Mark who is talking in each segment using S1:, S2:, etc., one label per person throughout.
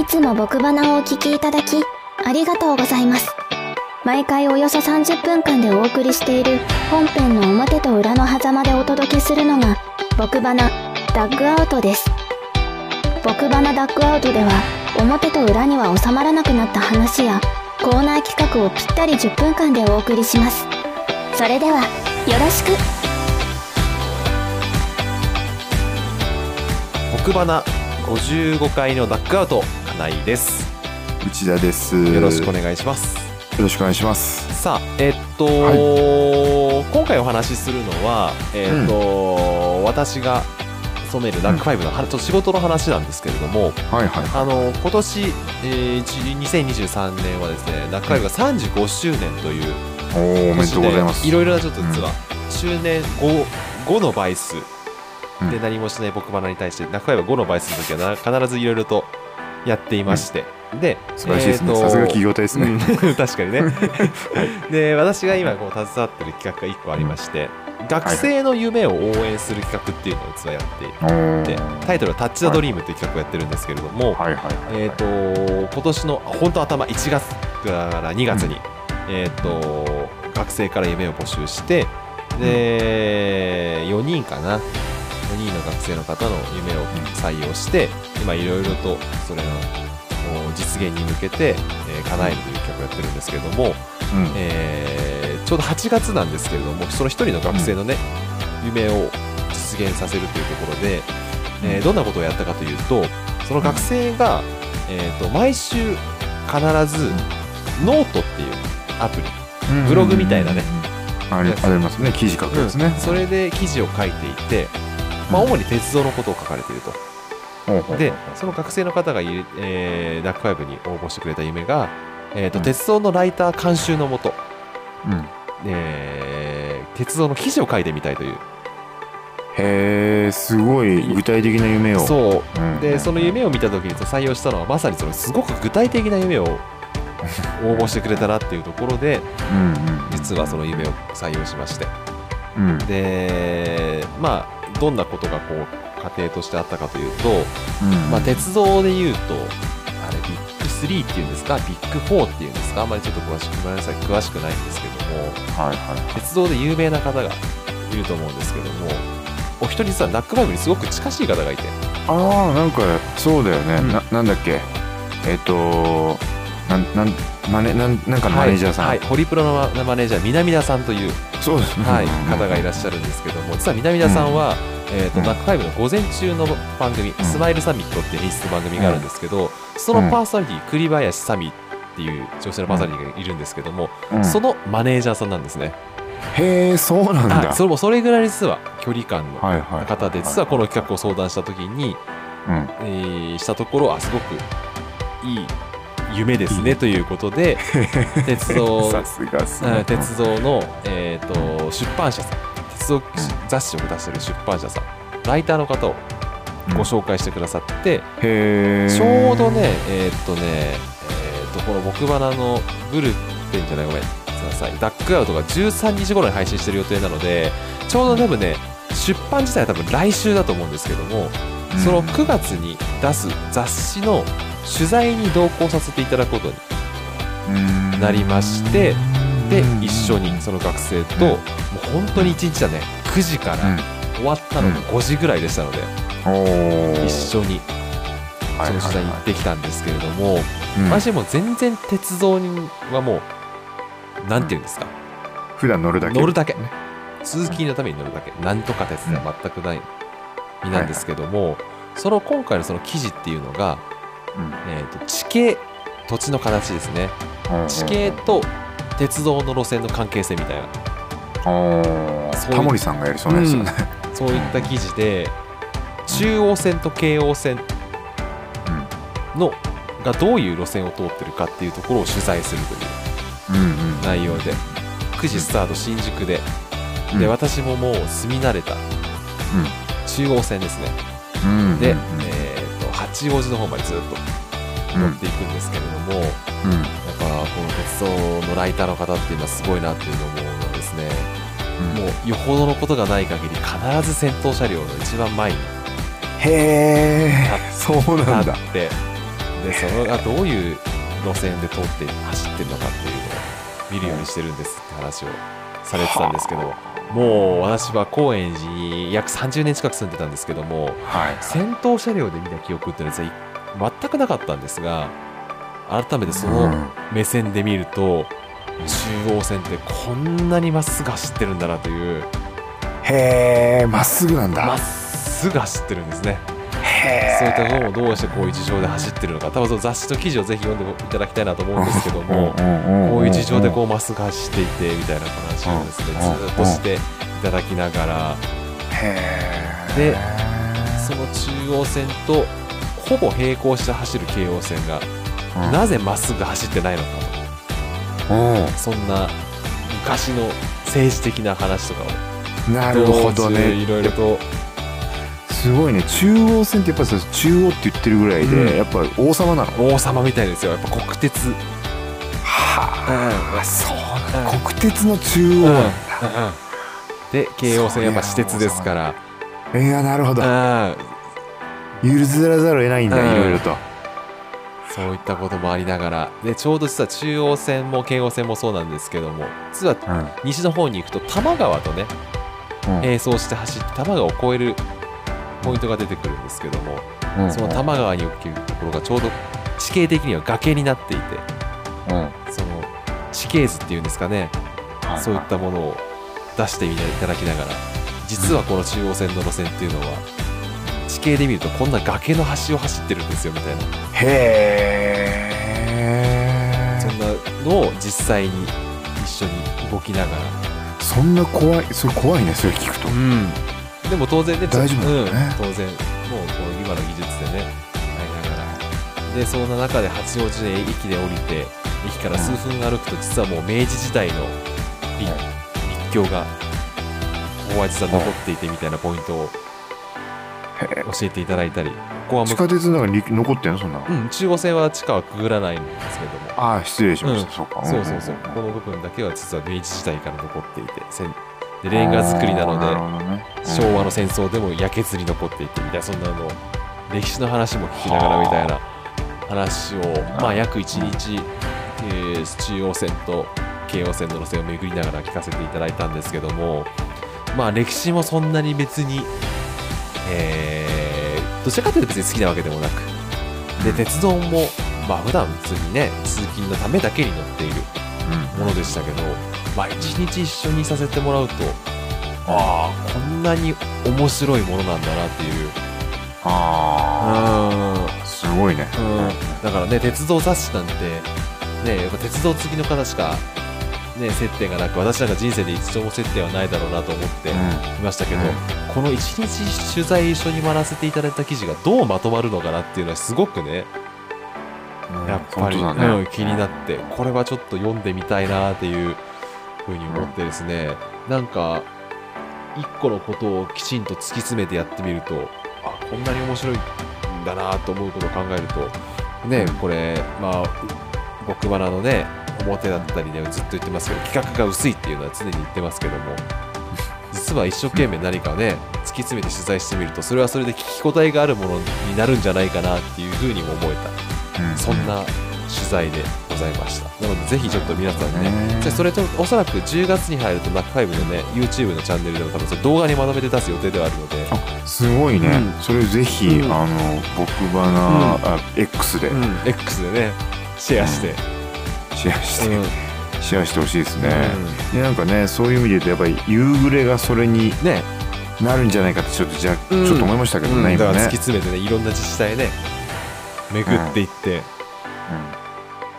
S1: いつも僕花をお聞きいただき、ありがとうございます。毎回およそ30分間でお送りしている本編の表と裏の狭間でお届けするのが、僕花ダッグアウトです。僕花ダッグアウトでは、表と裏には収まらなくなった話や、コーナー企画をぴったり10分間でお送りします。それでは、よろしく。
S2: 奥花55回のダッグアウト金井です
S3: 内田です。
S2: よろしくお
S3: よ
S2: 願いします
S3: ろしくお願いします。
S2: さあえっと、今回お話しするのはえっと、私が勤めるダックファイブの、はちょっと仕事の話なんですけれども
S3: はいはい。
S2: あの今年、えー、2023年はですねダックファイブが35周年という
S3: おーおめでとうございます。
S2: いろいろなちょっと実は、周年 5, 5の倍数
S3: うん
S2: で何もしない僕花に対して中山5の倍数の時はな必ずいろいろとやっていまして、で
S3: 素晴らしいですね。
S2: えーと
S3: さすが企業体ですね。
S2: うん。確かにね。で私が今こう携わってる企画が1個ありまして、学生の夢を応援する企画っていうのを実はやっていてタイトルは「タッチ・ザ・ドリーム」っていう企画をやってるんですけれども、
S3: はい。はいはい。
S2: えー、と今年のあ本当頭1月から2月に、えー、と学生から夢を募集してで4人かな4人の学生の方の夢を採用して今いろいろとそれのお実現に向けて、えー叶えるという企画をやってるんですけれども、
S3: うん
S2: えーちょうど8月なんですけれどもその1人の学生のね、夢を実現させるというところで、えーどんなことをやったかというとその学生が、えー、と毎週必ずノートっていうアプリ、ブログみたいなね。
S3: ありありますね。記事書くやつね。
S2: それで記事を書いていて、まあ、主に鉄道のことを書かれていると。でその学生の方がえー、 NACK5 に応募してくれた夢が、えーと
S3: うん。
S2: 鉄道のライター監修のもと、
S3: うん。
S2: えー鉄道の記事を書いてみたいという。
S3: へえ、すごい具体的な夢を。
S2: そう。
S3: うん
S2: でその夢を見た時に採用したのはまさにそのすごく具体的な夢を 応募してくれたなっていうところで
S3: うんうん。
S2: 実はその夢を採用しまして。
S3: うん。
S2: でまあどんなことがこう家庭としてあったかというと、
S3: うん
S2: まあ、鉄道でいうとあれビッグ3っていうんですか？ビッグ4っていうんですか？あんまりちょっと詳しくごめんなさい詳しくないんですけども
S3: はいはい。
S2: 鉄道で有名な方がいると思うんですけどもお一人実は NACK5 にすごく近しい方がいて
S3: ああ、なんかそうだよね。
S2: うん
S3: ななんだっけ？えっと、なんなんマネなんなんかのマネージャーさん。
S2: はい、はい。ホリプロのマネージャー南田さんという、
S3: そうですね。
S2: はい、
S3: うん
S2: 方がいらっしゃるんですけども実は南田さんは、えーと
S3: うん。
S2: NACK5 の午前中の番組、
S3: ん。
S2: スマイルサミットっていう演出番組があるんですけど、そのパーソナリティ栗林サミっていう女性のパーソナリティがいるんですけども、
S3: うん。
S2: そのマネージャーさんなんですね、
S3: へえ、そうなんだ。
S2: はい、それもそれぐらい実は距離感の。方で実はこの企画を相談した時に、
S3: うん。
S2: えーしたところあすごくいい夢ですねということで 鉄道鉄道の、えー、と出版社さん鉄道雑誌を出してる出版社さんライターの方をご紹介してくださって、
S3: へえ。
S2: ちょうどねえーっとねえーっとこの木花のブルペンじゃないごめんダックアウトが13日頃に配信してる予定なのでちょうど多分ね出版自体は多分来週だと思うんですけども、
S3: うん。
S2: その9月に出す雑誌の取材に同行させていただくことになりましてで
S3: うん。
S2: 一緒にその学生と、もう本当に1日だね9時から終わったのが5時ぐらいでしたので、一緒に
S3: はい
S2: その取材に行ってきたんですけれども、
S3: うん。
S2: 私もう全然鉄道にはもうなんていうんですか、
S3: 普段乗るだけ？
S2: 乗るだけ。通勤のために乗るだけ。なんとか鉄では全くない身なんですけども、その今回のその記事っていうのが、
S3: うん
S2: えー、と地形土地の形ですね。
S3: うん
S2: 地形と鉄道の路線の関係性みたいな。
S3: タモリさんがやりそうなやつよね。
S2: そういった記事で中央線と京王線のがどういう路線を通ってるかっていうところを取材するという
S3: うんうん
S2: 内容で9時スタート新宿で。
S3: うん。
S2: で私ももう住み慣れた。中央線ですね。
S3: うん。
S2: で、八王子の方までずっと
S3: うん。
S2: 乗っていくんですけれども、やっ
S3: うん
S2: ぱこの鉄道のライターの方っていうのはすごいなっていうのを思うのはですね、
S3: うん。
S2: もうよほどのことがない限り必ず先頭車両の一番前に
S3: へえそうなんだ。
S2: 立ってでそのがどういう路線で通って走ってるのかっていうのを見るようにしてるんですって話をされてたんですけどもう私は高円寺に約30年近く住んでたんですけども
S3: はい。
S2: 先頭車両で見た記憶っていうのは全くなかったんですが改めてその
S3: うん。
S2: 目線で見ると中央線ってこんなにまっすぐ走ってるんだなという。
S3: へえまっすぐなんだ。
S2: まっすぐ走ってるんですね。
S3: へ
S2: そういったものをどうしてこういう事情で走ってるのか多分その雑誌の記事をぜひ読んでいただきたいなと思うんですけどもこういう事情でこうまっすぐ走っていてみたいな話をですね
S3: うん
S2: ずっとしていただきながらでその中央線とほぼ並行して走る京王線が
S3: うん。
S2: なぜまっすぐ走ってないのか。そんな昔の政治的な話とかを
S3: なるほどね。
S2: いろいろと
S3: すごいね。中央線ってやっぱさ中央って言ってるぐらいで、
S2: うん。
S3: やっぱ王様なの。
S2: 王様みたいですよ。やっぱ国鉄。
S3: はあそうなん。だ
S2: うん。
S3: 国鉄の中央なんだ、
S2: で京王線やっぱ私鉄ですから。
S3: いやなるほど。
S2: うん。
S3: 譲らざるを得ないんだ、
S2: うん。
S3: いろいろと。
S2: そういったこともありながら。でちょうど実は中央線も京王線もそうなんですけども。実は
S3: うん。
S2: 西の方に行くと多摩川とね
S3: うん。
S2: 並走して走って多摩川を越えるポイントが出てくるんですけども
S3: うん。
S2: その多摩川におけるところがちょうど地形的には崖になっていて
S3: うん。
S2: その地形図っていうんですかねそういったものを出していただきながら実はこの中央線の路線っていうのは地形で見るとこんな崖の端を走ってるんですよみたいな。
S3: へえ
S2: そんなのを実際に一緒に動きながら。
S3: そんな怖いそれ怖いねそれ聞くと、
S2: でも当然ね
S3: 大丈夫ね。
S2: うん、当然。もうこの今の技術でね。ありながらでそんな中で八王子で駅で降りて駅から数分歩くと実はもう明治時代の立立教がここは実は残っていてみたいなポイントを教えていただいたりここは
S3: 地
S2: む
S3: 下鉄の中に残ってんのそんなの、
S2: うん、中央線は地下はくぐらないんですけども。
S3: ああ失礼しました、
S2: うん。
S3: そうか
S2: そうそうそう。この部分だけは実は明治時代から残っていてでレンガ造りなので
S3: ね。
S2: 昭和の戦争でも焼けずに残っていてみたいなそんなの歴史の話も聞きながらみたいな話をまあ約1日、えー中央線と京王線の路線を巡りながら聞かせていただいたんですけどもまあ歴史もそんなに別にえーどちらかというと別に好きなわけでもなくで鉄道もまあ普段普通にね通勤のためだけに乗っている
S3: うん。
S2: ものでしたけど、まあ、一日一緒にさせてもらうと、ああ、こんなに面白いものなんだなっていう。
S3: ああすごいね。
S2: うん。だからね、鉄道雑誌なんて、ね、やっぱ鉄道好きの方しか、ね、接点がなく、私なんか人生で一度も接点はないだろうなと思っていましたけど、
S3: うん。
S2: この一日取材一緒に回らせていただいた記事がどうまとまるのかなっていうのはすごくね、
S3: うん。
S2: やっぱり、
S3: ね。
S2: うん、気になってこれはちょっと読んでみたいなっていうふうに思ってですね、なんか一個のことをきちんと突き詰めてやってみるとあこんなに面白いんだなと思うことを考えるとね、
S3: うん。
S2: これまあ僕バナのね表だったりでずっと言ってますけど企画が薄いっていうのは常に言ってますけども 実は一生懸命何かね突き詰めて取材してみるとそれはそれで聞き応えがあるものになるんじゃないかなっていうふうにも思えた。
S3: うん。
S2: そんな取材で。ございました。なので、ぜひちょっと皆さんね、
S3: ね。
S2: でそれとおそらく10月に入ると、ナックファイブのね、YouTube のチャンネルでも多分それ動画にまとめて出す予定ではあるので、
S3: あすごいね、
S2: うん。
S3: それぜひ、
S2: うん。
S3: あの僕バナ、あ X で。
S2: うん。X でね、シェアして、
S3: シェアして、
S2: うん。
S3: シェアしてほしいですね、
S2: う
S3: でなんかねそういう意味で言うとやっぱり夕暮れがそれに
S2: んね、
S3: なるんじゃないかってちょっとじゃ、
S2: うん。
S3: ちょっと思いましたけどね、
S2: うん。だから突
S3: 今ね
S2: き詰めてね、いろんな自治体ね、巡っていって、
S3: うん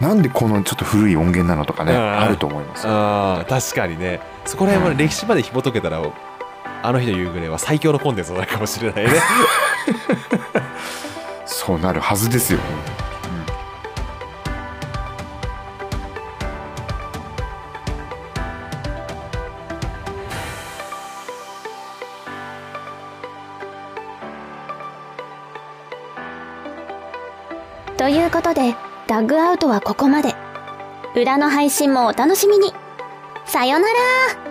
S3: なんでこのちょっと古い音源なのとかね、
S2: うん。
S3: あると思います
S2: ああ、確かにね、そこら辺もね
S3: うん。
S2: 歴史まで紐解けたら、あの日の夕暮れは最強のコンテンツになるかもしれないね。
S3: そうなるはずですよ、
S1: ということで、ダッグアウトはここまで。裏の配信もお楽しみに。さよなら